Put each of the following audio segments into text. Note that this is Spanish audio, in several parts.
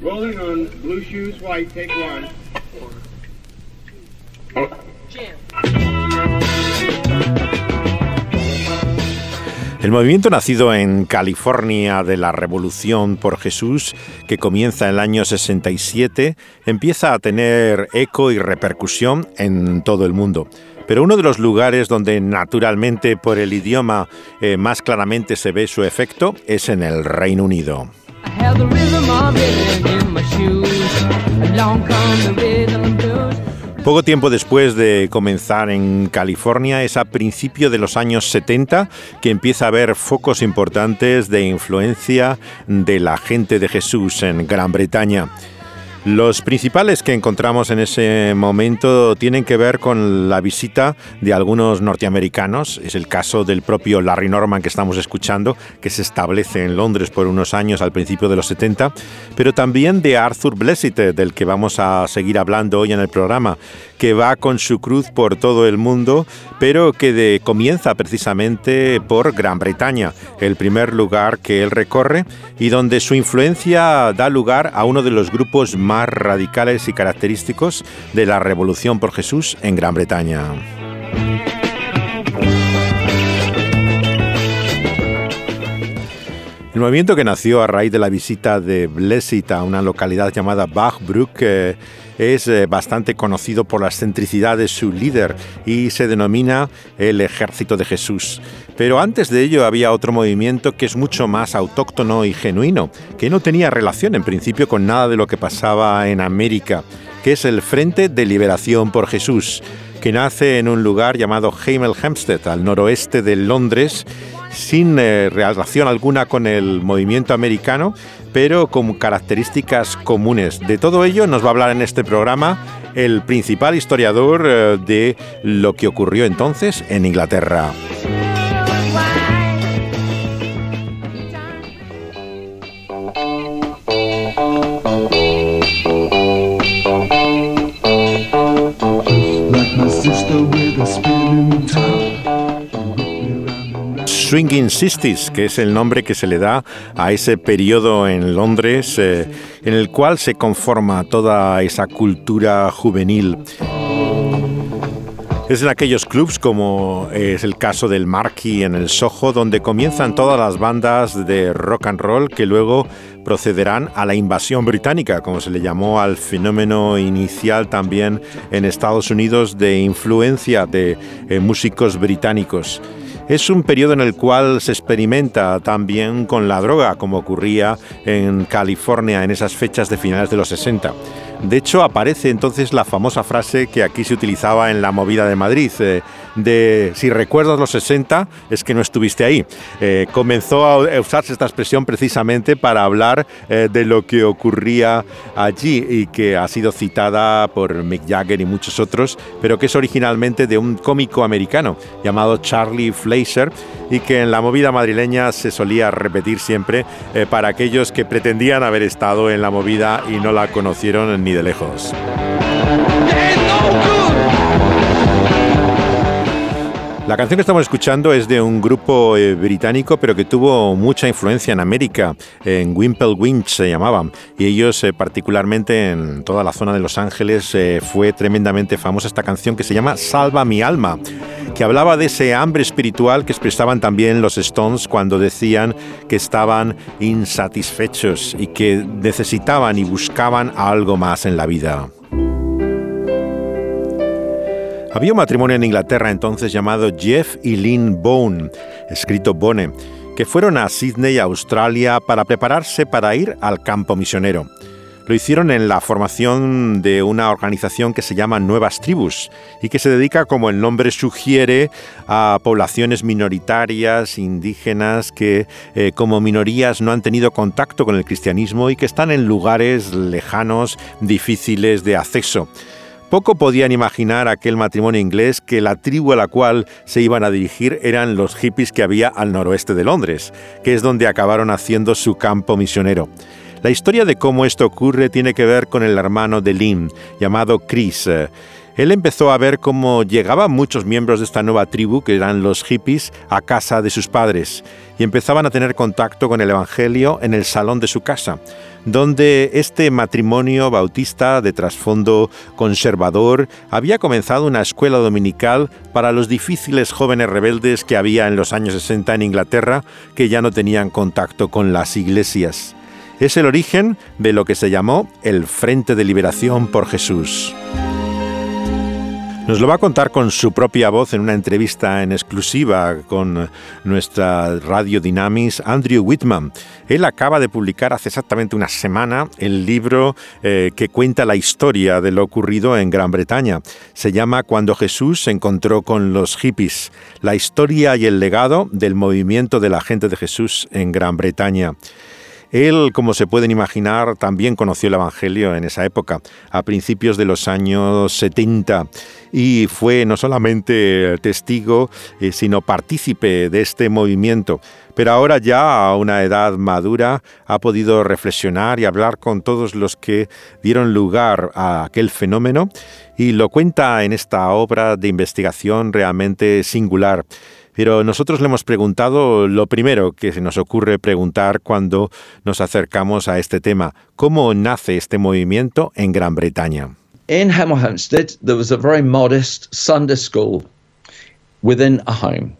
Rolling on blue shoes, white, take one. El movimiento nacido en California de la Revolución por Jesús, que comienza en el año 67, empieza a tener eco y repercusión en todo el mundo. Pero uno de los lugares donde naturalmente por el idioma eh, más claramente se ve su efecto es en el Reino Unido. Poco tiempo después de comenzar en California, es a principio de los años 70 que empieza a haber focos importantes de influencia de la gente de Jesús en Gran Bretaña. Los principales que encontramos en ese momento tienen que ver con la visita de algunos norteamericanos. Es el caso del propio Larry Norman que estamos escuchando, que se establece en Londres por unos años al principio de los 70, pero también de Arthur Blessitt, del que vamos a seguir hablando hoy en el programa, que va con su cruz por todo el mundo, pero que comienza precisamente por Gran Bretaña, el primer lugar que él recorre y donde su influencia da lugar a uno de los grupos más radicales y característicos de la Revolución por Jesús en Gran Bretaña. El movimiento que nació a raíz de la visita de Blessit a una localidad llamada Bachbrook eh, es eh, bastante conocido por la excentricidad de su líder y se denomina el Ejército de Jesús. Pero antes de ello había otro movimiento que es mucho más autóctono y genuino, que no tenía relación en principio con nada de lo que pasaba en América, que es el Frente de Liberación por Jesús, que nace en un lugar llamado Hemel Hempstead, al noroeste de Londres, sin eh, relación alguna con el movimiento americano, pero con características comunes. De todo ello nos va a hablar en este programa el principal historiador eh, de lo que ocurrió entonces en Inglaterra. Swinging Sixties, que es el nombre que se le da a ese periodo en Londres eh, en el cual se conforma toda esa cultura juvenil. Es en aquellos clubs como es el caso del Marquee en el Soho, donde comienzan todas las bandas de rock and roll que luego procederán a la invasión británica, como se le llamó al fenómeno inicial también en Estados Unidos de influencia de eh, músicos británicos. Es un periodo en el cual se experimenta también con la droga, como ocurría en California en esas fechas de finales de los 60. De hecho, aparece entonces la famosa frase que aquí se utilizaba en la movida de Madrid, eh, de si recuerdas los 60, es que no estuviste ahí. Eh, comenzó a usarse esta expresión precisamente para hablar eh, de lo que ocurría allí y que ha sido citada por Mick Jagger y muchos otros, pero que es originalmente de un cómico americano llamado Charlie Fleischer y que en la movida madrileña se solía repetir siempre para aquellos que pretendían haber estado en la movida y no la conocieron ni de lejos. La canción que estamos escuchando es de un grupo eh, británico, pero que tuvo mucha influencia en América, en Wimple Winch se llamaban, y ellos eh, particularmente en toda la zona de Los Ángeles eh, fue tremendamente famosa esta canción que se llama Salva mi alma, que hablaba de ese hambre espiritual que expresaban también los Stones cuando decían que estaban insatisfechos y que necesitaban y buscaban algo más en la vida. Había un matrimonio en Inglaterra entonces llamado Jeff y Lynn Bone, escrito Bone, que fueron a Sydney, Australia, para prepararse para ir al campo misionero. Lo hicieron en la formación de una organización que se llama Nuevas Tribus y que se dedica, como el nombre sugiere, a poblaciones minoritarias, indígenas, que eh, como minorías no han tenido contacto con el cristianismo y que están en lugares lejanos, difíciles de acceso. Poco podían imaginar aquel matrimonio inglés que la tribu a la cual se iban a dirigir eran los hippies que había al noroeste de Londres, que es donde acabaron haciendo su campo misionero. La historia de cómo esto ocurre tiene que ver con el hermano de Lynn, llamado Chris. Él empezó a ver cómo llegaban muchos miembros de esta nueva tribu, que eran los hippies, a casa de sus padres y empezaban a tener contacto con el Evangelio en el salón de su casa, donde este matrimonio bautista de trasfondo conservador había comenzado una escuela dominical para los difíciles jóvenes rebeldes que había en los años 60 en Inglaterra que ya no tenían contacto con las iglesias. Es el origen de lo que se llamó el Frente de Liberación por Jesús. Nos lo va a contar con su propia voz en una entrevista en exclusiva con nuestra Radio Dynamis, Andrew Whitman. Él acaba de publicar hace exactamente una semana el libro eh, que cuenta la historia de lo ocurrido en Gran Bretaña. Se llama Cuando Jesús se encontró con los hippies, la historia y el legado del movimiento de la gente de Jesús en Gran Bretaña. Él, como se pueden imaginar, también conoció el Evangelio en esa época, a principios de los años 70, y fue no solamente testigo, eh, sino partícipe de este movimiento. Pero ahora ya a una edad madura ha podido reflexionar y hablar con todos los que dieron lugar a aquel fenómeno y lo cuenta en esta obra de investigación realmente singular. Pero nosotros le hemos preguntado lo primero que se nos ocurre preguntar cuando nos acercamos a este tema, ¿cómo nace este movimiento en Gran Bretaña? In Hemel Hempstead, there was a very modest Sunday school within a home.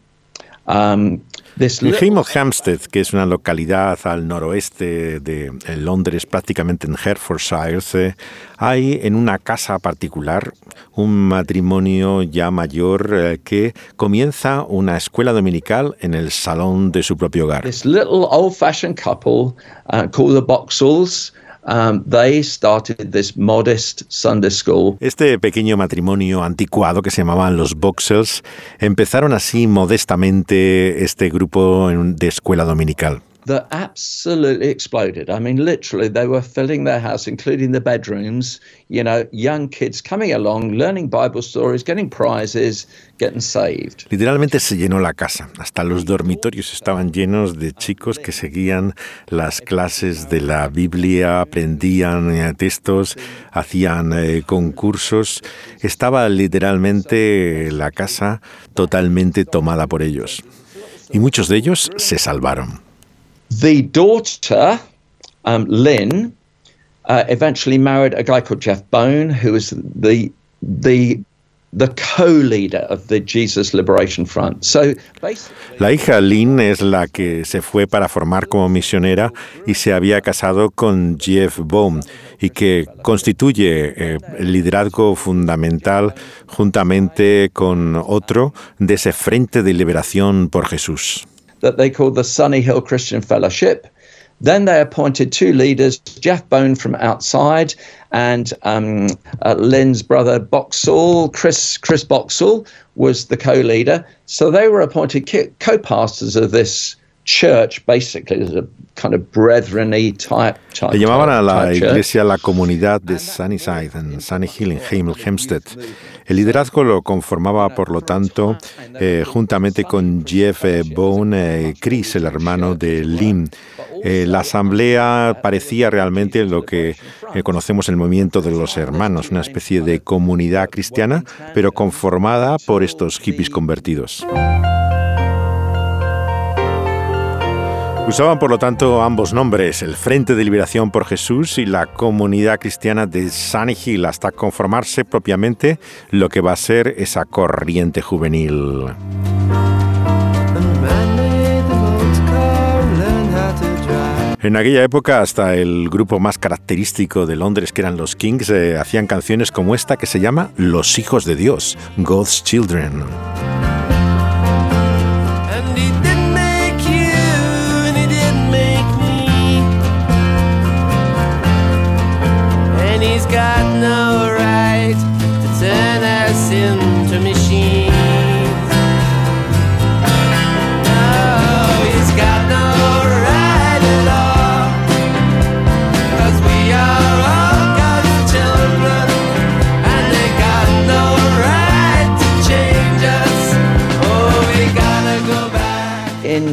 Um, en Hemel Hempstead, que es una localidad al noroeste de Londres, prácticamente en Hertfordshire, hay en una casa particular un matrimonio ya mayor eh, que comienza una escuela dominical en el salón de su propio hogar. This little old-fashioned couple uh, called the Boxalls Um, they started this modest Sunday school. Este pequeño matrimonio anticuado que se llamaban los Boxers empezaron así modestamente este grupo de escuela dominical that absolutely exploded. I mean, literally, they were filling their house, including the bedrooms. You know, young kids coming along, learning Bible stories, getting prizes, getting saved. Literalmente se llenó la casa. Hasta los dormitorios estaban llenos de chicos que seguían las clases de la Biblia, aprendían eh, textos, hacían eh, concursos. Estaba literalmente la casa totalmente tomada por ellos. Y muchos de ellos se salvaron. The daughter, um, Lynn, uh, eventually married a guy called Jeff Bone, who was the the the co-leader of the Jesus Liberation Front. So la hija Lynn es la que se fue para formar como misionera y se había casado con Jeff Bone y que constituye eh, el liderazgo fundamental juntamente con otro de ese frente de liberación por Jesús. That they called the Sunny Hill Christian Fellowship. Then they appointed two leaders, Jeff Bone from outside and um, uh, Lynn's brother Boxall, Chris Chris Boxall was the co-leader. So they were appointed co-pastors of this church, basically, as a kind of type, type. Le llamaban a la iglesia la comunidad de Sunnyside, en Sunny Hill, en Hempstead. El liderazgo lo conformaba, por lo tanto, eh, juntamente con Jeff eh, Bone, eh, Chris, el hermano de Lynn. Eh, la asamblea parecía realmente lo que eh, conocemos el movimiento de los hermanos, una especie de comunidad cristiana, pero conformada por estos hippies convertidos. Usaban por lo tanto ambos nombres, el Frente de Liberación por Jesús y la comunidad cristiana de Sunny Hill, hasta conformarse propiamente lo que va a ser esa corriente juvenil. En aquella época hasta el grupo más característico de Londres, que eran los Kings, eh, hacían canciones como esta que se llama Los Hijos de Dios, God's Children.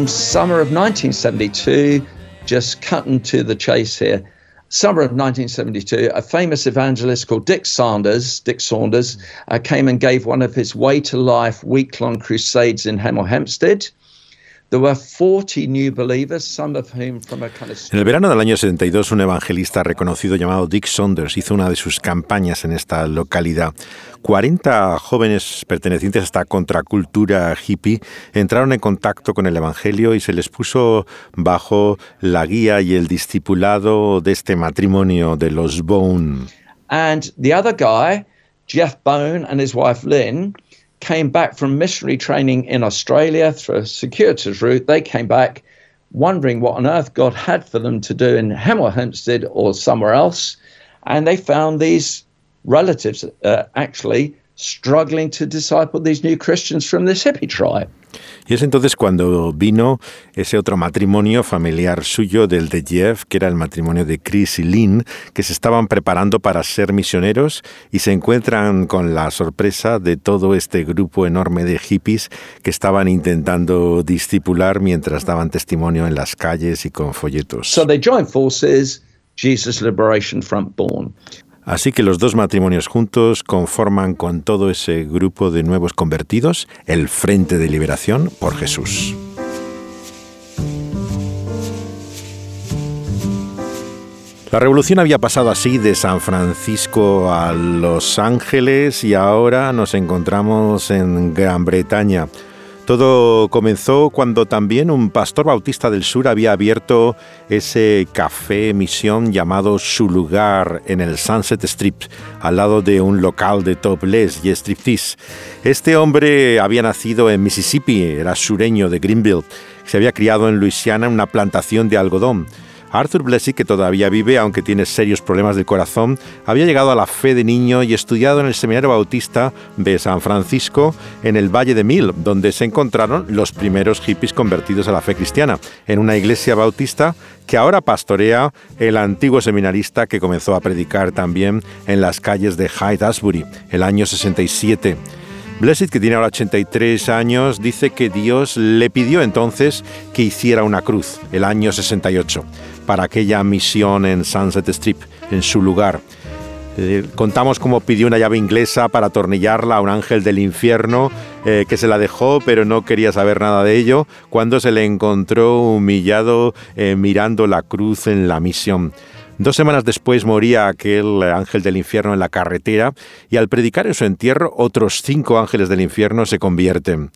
Summer of 1972, just cutting to the chase here, summer of 1972, a famous evangelist called Dick Sanders, Dick Saunders, uh, came and gave one of his Way to Life week-long crusades in Hemel Hempstead. En el verano del año 72, un evangelista reconocido llamado Dick Saunders hizo una de sus campañas en esta localidad. 40 jóvenes pertenecientes a esta contracultura hippie entraron en contacto con el Evangelio y se les puso bajo la guía y el discipulado de este matrimonio de los Bone. And the other guy, Jeff Bone and his wife Lynn, came back from missionary training in Australia through a circuitous route. They came back wondering what on earth God had for them to do in Hemel Hempstead or somewhere else. And they found these relatives uh, actually struggling to disciple these new Christians from this hippie tribe. Y es entonces cuando vino ese otro matrimonio familiar suyo del de Jeff, que era el matrimonio de Chris y Lynn, que se estaban preparando para ser misioneros y se encuentran con la sorpresa de todo este grupo enorme de hippies que estaban intentando discipular mientras daban testimonio en las calles y con folletos. So they joined forces, Jesus Liberation Front Born. Así que los dos matrimonios juntos conforman con todo ese grupo de nuevos convertidos el Frente de Liberación por Jesús. La revolución había pasado así de San Francisco a Los Ángeles y ahora nos encontramos en Gran Bretaña. Todo comenzó cuando también un pastor bautista del sur había abierto ese café misión llamado Su Lugar en el Sunset Strip, al lado de un local de topless y striptease. Este hombre había nacido en Mississippi, era sureño de Greenville, se había criado en Luisiana en una plantación de algodón. Arthur Blessy, que todavía vive, aunque tiene serios problemas del corazón, había llegado a la fe de niño y estudiado en el Seminario Bautista de San Francisco, en el Valle de Mil, donde se encontraron los primeros hippies convertidos a la fe cristiana, en una iglesia bautista que ahora pastorea el antiguo seminarista que comenzó a predicar también en las calles de Hyde Asbury, el año 67. Blessed, que tiene ahora 83 años, dice que Dios le pidió entonces que hiciera una cruz, el año 68 para aquella misión en Sunset Strip, en su lugar. Eh, contamos cómo pidió una llave inglesa para atornillarla a un ángel del infierno eh, que se la dejó pero no quería saber nada de ello cuando se le encontró humillado eh, mirando la cruz en la misión. Dos semanas después moría aquel ángel del infierno en la carretera y al predicar en su entierro otros cinco ángeles del infierno se convierten.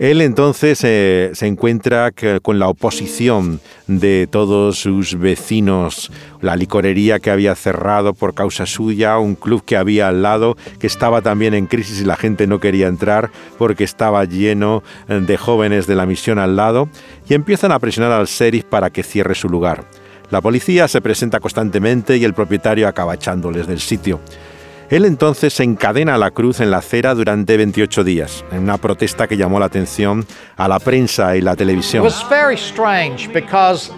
Él entonces eh, se encuentra con la oposición de todos sus vecinos, la licorería que había cerrado por causa suya, un club que había al lado que estaba también en crisis y la gente no quería entrar porque estaba lleno eh, de jóvenes de la misión al lado, y empiezan a presionar al sheriff para que cierre su lugar. La policía se presenta constantemente y el propietario acaba echándoles del sitio. Él entonces se encadena a la cruz en la acera durante 28 días, en una protesta que llamó la atención a la prensa y la televisión. Was very strange because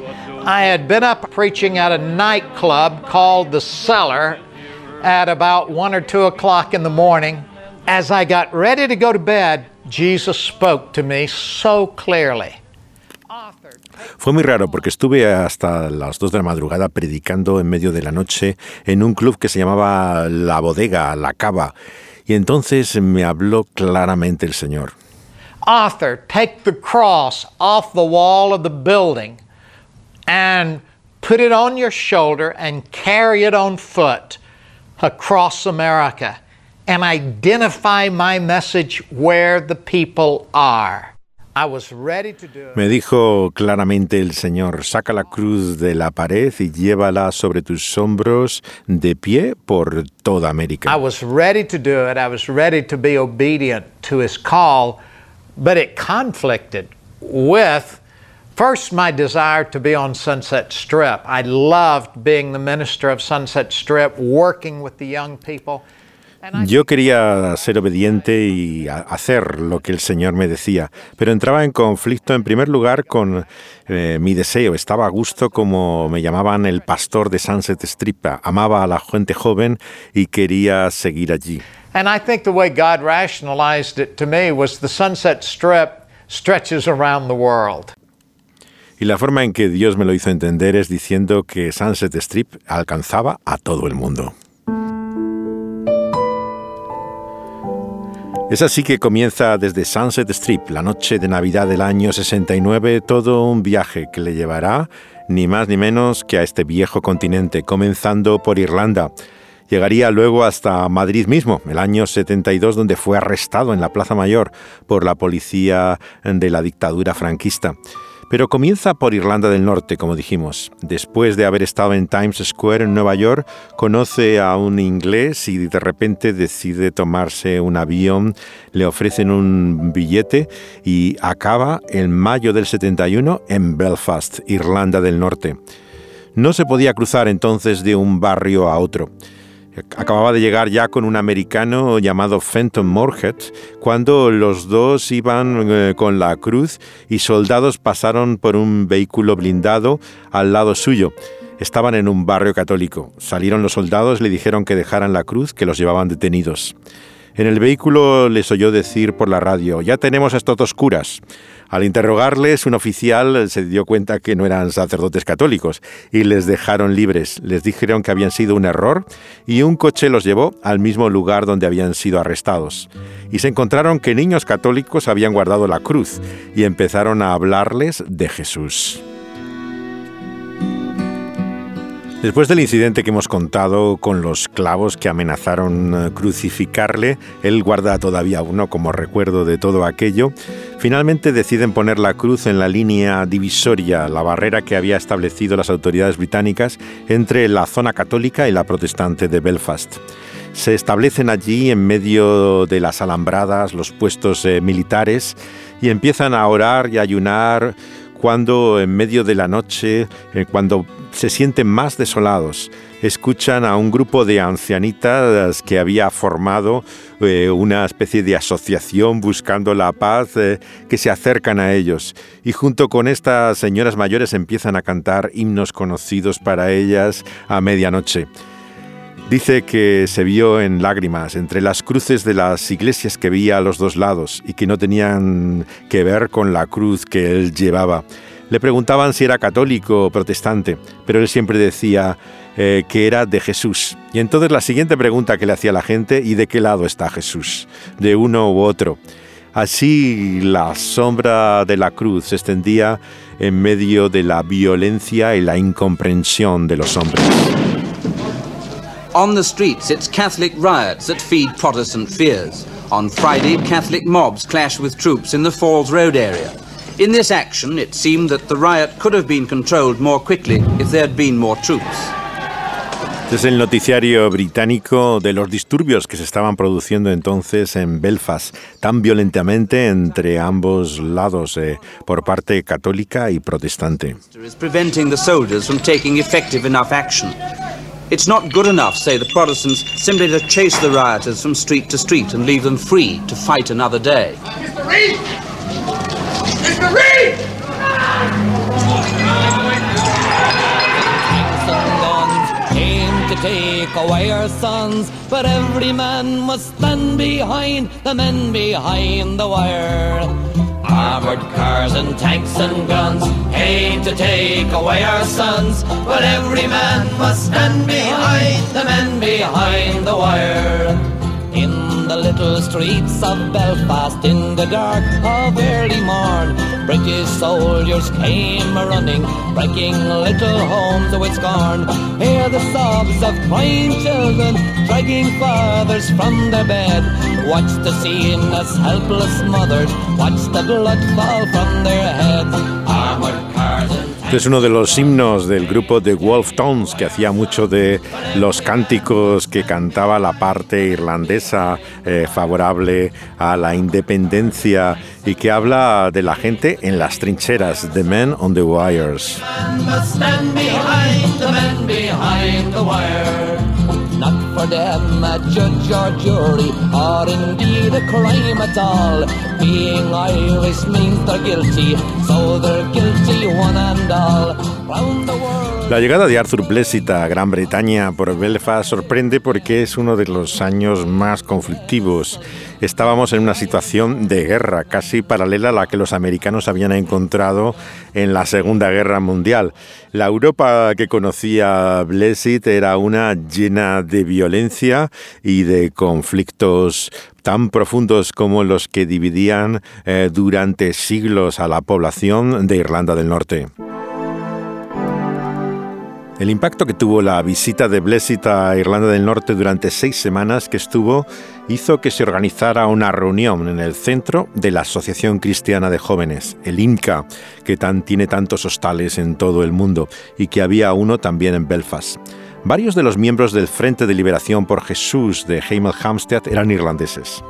I had been up preaching at a nightclub called The Cellar at about 1 or 2 o'clock in the morning. As I got ready to go to bed, Jesus spoke to me so clearly. Fue muy raro porque estuve hasta las 2 de la madrugada predicando en medio de la noche en un club que se llamaba La Bodega, La Cava. Y entonces me habló claramente el Señor. Arthur, take the cross off the wall of the building and put it on your shoulder and carry it on foot across America and identify my message where the people are. Me dijo claramente el Señor, saca la cruz de la pared y llévala sobre tus hombros de pie por toda América. I was ready to do it. I was ready to be obedient to his call, but it conflicted with first my desire to be on Sunset Strip. I loved being the minister of Sunset Strip, working with the young people. Yo quería ser obediente y hacer lo que el Señor me decía, pero entraba en conflicto en primer lugar con eh, mi deseo. Estaba a gusto como me llamaban el pastor de Sunset Strip. Amaba a la gente joven y quería seguir allí. And I think the way God rationalized it to me was the Sunset Strip stretches around the world. Y la forma en que Dios me lo hizo entender es diciendo que Sunset Strip alcanzaba a todo el mundo. Es así que comienza desde Sunset Strip, la noche de Navidad del año 69, todo un viaje que le llevará ni más ni menos que a este viejo continente, comenzando por Irlanda. Llegaría luego hasta Madrid mismo, el año 72, donde fue arrestado en la Plaza Mayor por la policía de la dictadura franquista. Pero comienza por Irlanda del Norte, como dijimos. Después de haber estado en Times Square en Nueva York, conoce a un inglés y de repente decide tomarse un avión, le ofrecen un billete y acaba en mayo del 71 en Belfast, Irlanda del Norte. No se podía cruzar entonces de un barrio a otro. Acababa de llegar ya con un americano llamado Fenton Moorhead cuando los dos iban eh, con la cruz y soldados pasaron por un vehículo blindado al lado suyo. Estaban en un barrio católico. Salieron los soldados, le dijeron que dejaran la cruz, que los llevaban detenidos. En el vehículo les oyó decir por la radio, ya tenemos a estos dos curas. Al interrogarles, un oficial se dio cuenta que no eran sacerdotes católicos y les dejaron libres. Les dijeron que habían sido un error y un coche los llevó al mismo lugar donde habían sido arrestados. Y se encontraron que niños católicos habían guardado la cruz y empezaron a hablarles de Jesús. Después del incidente que hemos contado con los clavos que amenazaron eh, crucificarle, él guarda todavía uno como recuerdo de todo aquello. Finalmente deciden poner la cruz en la línea divisoria, la barrera que había establecido las autoridades británicas entre la zona católica y la protestante de Belfast. Se establecen allí en medio de las alambradas los puestos eh, militares y empiezan a orar y ayunar cuando en medio de la noche, eh, cuando se sienten más desolados, escuchan a un grupo de ancianitas que había formado eh, una especie de asociación buscando la paz, eh, que se acercan a ellos. Y junto con estas señoras mayores empiezan a cantar himnos conocidos para ellas a medianoche. Dice que se vio en lágrimas entre las cruces de las iglesias que veía a los dos lados y que no tenían que ver con la cruz que él llevaba. Le preguntaban si era católico o protestante, pero él siempre decía eh, que era de Jesús. Y entonces la siguiente pregunta que le hacía la gente, ¿y de qué lado está Jesús? ¿De uno u otro? Así la sombra de la cruz se extendía en medio de la violencia y la incomprensión de los hombres. On the streets, it's Catholic riots that feed Protestant fears. On Friday, Catholic mobs clash with troops in the Falls Road area. In this action, it seemed that the riot could have been controlled more quickly if there had been more troops. Este es el noticiario británico de los disturbios que se estaban produciendo entonces en Belfast, tan violentamente entre ambos lados, eh, por parte católica y protestante. Preventing the soldiers from taking effective enough action. It's not good enough, say the Protestants, simply to chase the rioters from street to street and leave them free to fight another day. Mr. Reed! Mr. Reed! to take away our sons, but every man must stand behind the men behind the wire. Armored cars and tanks and guns aim to take away our sons, but every man must stand behind the men behind the wire. In the little streets of Belfast, in the dark of early morn, British soldiers came running, breaking little homes with scorn. Hear the sobs of crying children, dragging fathers from their bed. Watch the scene as helpless mothers watch the blood fall from their heads. Armored cars Este es uno de los himnos del grupo de Wolf Tones, que hacía mucho de los cánticos que cantaba la parte irlandesa eh, favorable a la independencia y que habla de la gente en las trincheras, The Men on the Wires. Not for them a judge or jury, indeed a. Being Irish means they're guilty, so they're guilty one and all. Round the world. La llegada de Arthur Blessitt a Gran Bretaña por Belfast sorprende porque es uno de los años más conflictivos. Estábamos en una situación de guerra casi paralela a la que los americanos habían encontrado en la Segunda Guerra Mundial. La Europa que conocía Blessitt era una llena de violencia y de conflictos tan profundos como los que dividían eh, durante siglos a la población de Irlanda del Norte. El impacto que tuvo la visita de Blessitt a Irlanda del Norte durante seis semanas que estuvo hizo que se organizara una reunión en el centro de la Asociación Cristiana de Jóvenes, el INCA, que tiene tantos hostales en todo el mundo y que había uno también en Belfast. Varios de los miembros del Frente de Liberación por Jesús de Hemel Hampstead eran irlandeses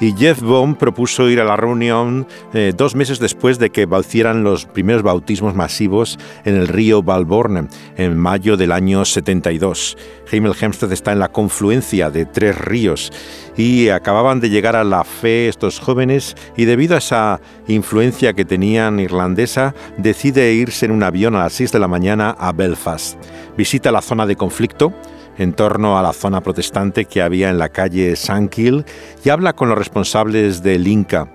y Jeff Baum propuso ir a la reunión eh, dos meses después de que hicieran los primeros bautismos masivos en el río Balborne en mayo del año 72. Hemel Hempstead está en la confluencia de tres ríos y acababan de llegar a la fe estos jóvenes y debido a esa influencia que tenían irlandesa decide irse en un avión a las 6 de la mañana a Belfast. Visita la zona de conflicto en torno a la zona protestante que había en la calle Sankil y habla con los responsables del Inca.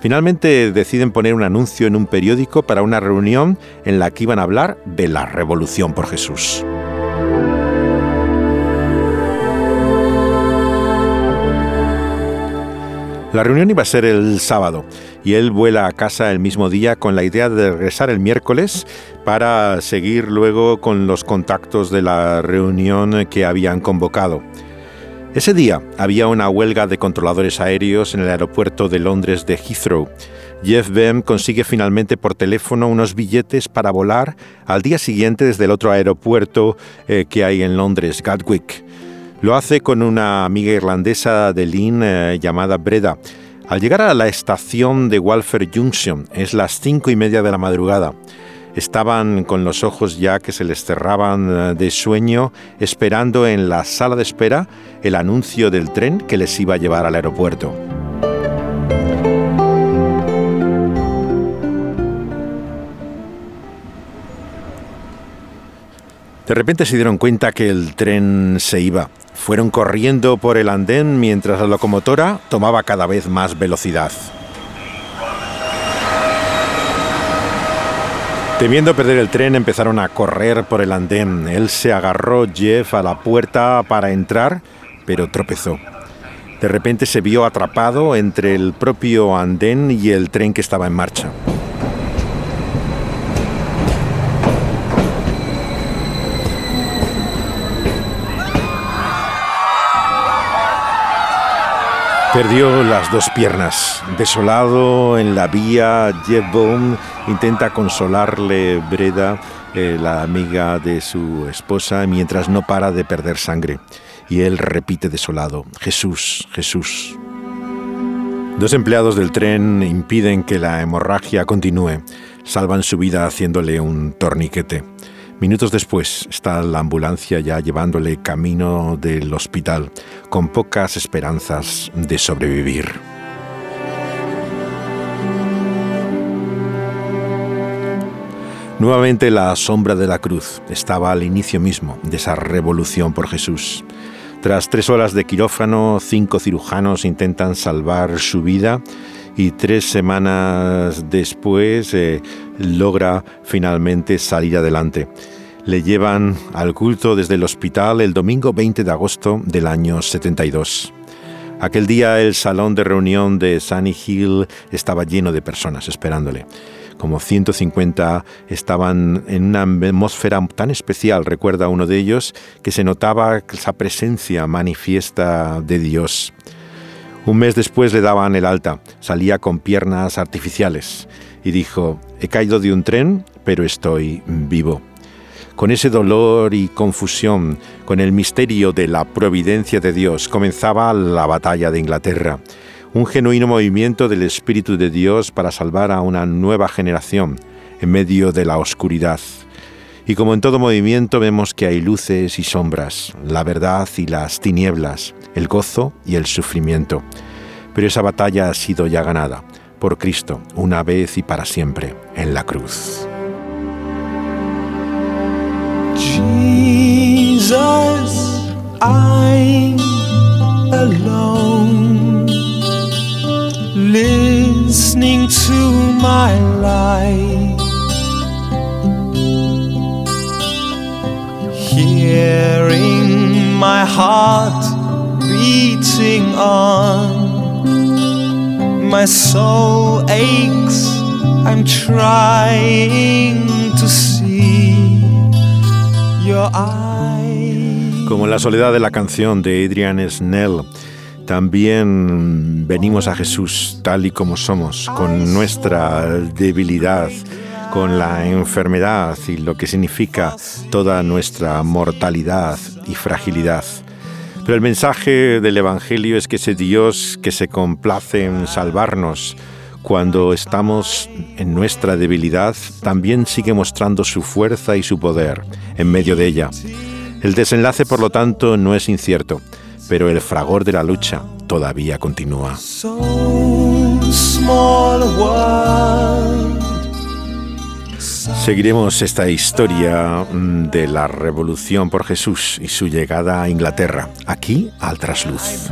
Finalmente deciden poner un anuncio en un periódico para una reunión en la que iban a hablar de la Revolución por Jesús. La reunión iba a ser el sábado y él vuela a casa el mismo día con la idea de regresar el miércoles para seguir luego con los contactos de la reunión que habían convocado. Ese día había una huelga de controladores aéreos en el aeropuerto de Londres de Heathrow. Jeff Bem consigue finalmente por teléfono unos billetes para volar al día siguiente desde el otro aeropuerto eh, que hay en Londres, Gatwick. Lo hace con una amiga irlandesa de Lynn eh, llamada Breda. Al llegar a la estación de Walfer Junction, es las cinco y media de la madrugada. Estaban con los ojos ya que se les cerraban eh, de sueño, esperando en la sala de espera el anuncio del tren que les iba a llevar al aeropuerto. De repente se dieron cuenta que el tren se iba. Fueron corriendo por el andén mientras la locomotora tomaba cada vez más velocidad. Temiendo perder el tren, empezaron a correr por el andén. Él se agarró Jeff a la puerta para entrar, pero tropezó. De repente se vio atrapado entre el propio andén y el tren que estaba en marcha. Perdió las dos piernas. Desolado en la vía, Jeff Bone intenta consolarle Breda, eh, la amiga de su esposa, mientras no para de perder sangre. Y él repite desolado, Jesús, Jesús. Dos empleados del tren impiden que la hemorragia continúe. Salvan su vida haciéndole un torniquete. Minutos después está la ambulancia ya llevándole camino del hospital, con pocas esperanzas de sobrevivir. Nuevamente la sombra de la cruz estaba al inicio mismo de esa revolución por Jesús. Tras tres horas de quirófano, cinco cirujanos intentan salvar su vida y tres semanas después eh, logra finalmente salir adelante. Le llevan al culto desde el hospital el domingo 20 de agosto del año 72. Aquel día el salón de reunión de Sunny Hill estaba lleno de personas esperándole. Como 150 estaban en una atmósfera tan especial, recuerda uno de ellos, que se notaba esa presencia manifiesta de Dios. Un mes después le daban el alta, salía con piernas artificiales y dijo, he caído de un tren, pero estoy vivo. Con ese dolor y confusión, con el misterio de la providencia de Dios, comenzaba la batalla de Inglaterra, un genuino movimiento del Espíritu de Dios para salvar a una nueva generación en medio de la oscuridad. Y como en todo movimiento vemos que hay luces y sombras, la verdad y las tinieblas, el gozo y el sufrimiento. Pero esa batalla ha sido ya ganada por Cristo, una vez y para siempre, en la cruz. Jesus, alone, listening to my life, hearing my heart beating on. My soul aches, I'm trying to see your eyes. Como la soledad de la canción de Adrian Snell, también venimos a Jesús tal y como somos, con nuestra debilidad, con la enfermedad y lo que significa toda nuestra mortalidad y fragilidad. Pero el mensaje del Evangelio es que ese Dios que se complace en salvarnos cuando estamos en nuestra debilidad, también sigue mostrando su fuerza y su poder en medio de ella. El desenlace, por lo tanto, no es incierto, pero el fragor de la lucha todavía continúa. Seguiremos esta historia mm, de la revolución por Jesús y su llegada a Inglaterra, aquí al trasluz.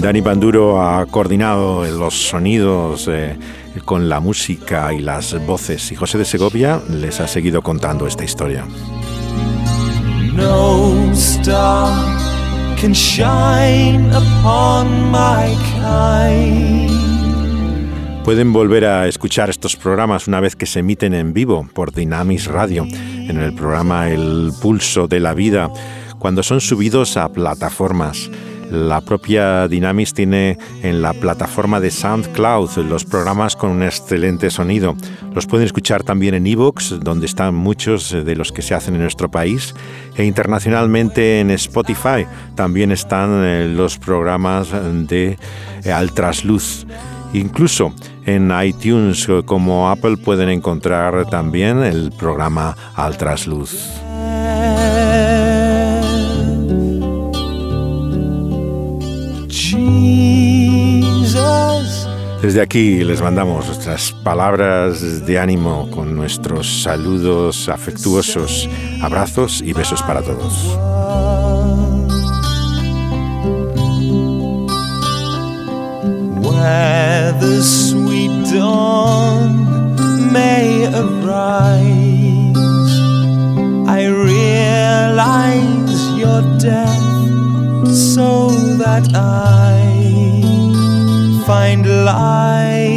Dani Panduro ha coordinado los sonidos eh, con la música y las voces y José de Segovia les ha seguido contando esta historia. No can shine upon my Pueden volver a escuchar estos programas una vez que se emiten en vivo por Dynamis Radio, en el programa El Pulso de la Vida, cuando son subidos a plataformas. La propia Dynamis tiene en la plataforma de SoundCloud los programas con un excelente sonido. Los pueden escuchar también en Evox, donde están muchos de los que se hacen en nuestro país, e internacionalmente en Spotify. También están eh, los programas de eh, Altrasluz. Incluso en iTunes como Apple pueden encontrar también el programa Altrasluz. Desde aquí les mandamos nuestras palabras de ánimo con nuestros saludos afectuosos, abrazos y besos para todos. Where the sweet dawn may arise, I realize your death so that I find life.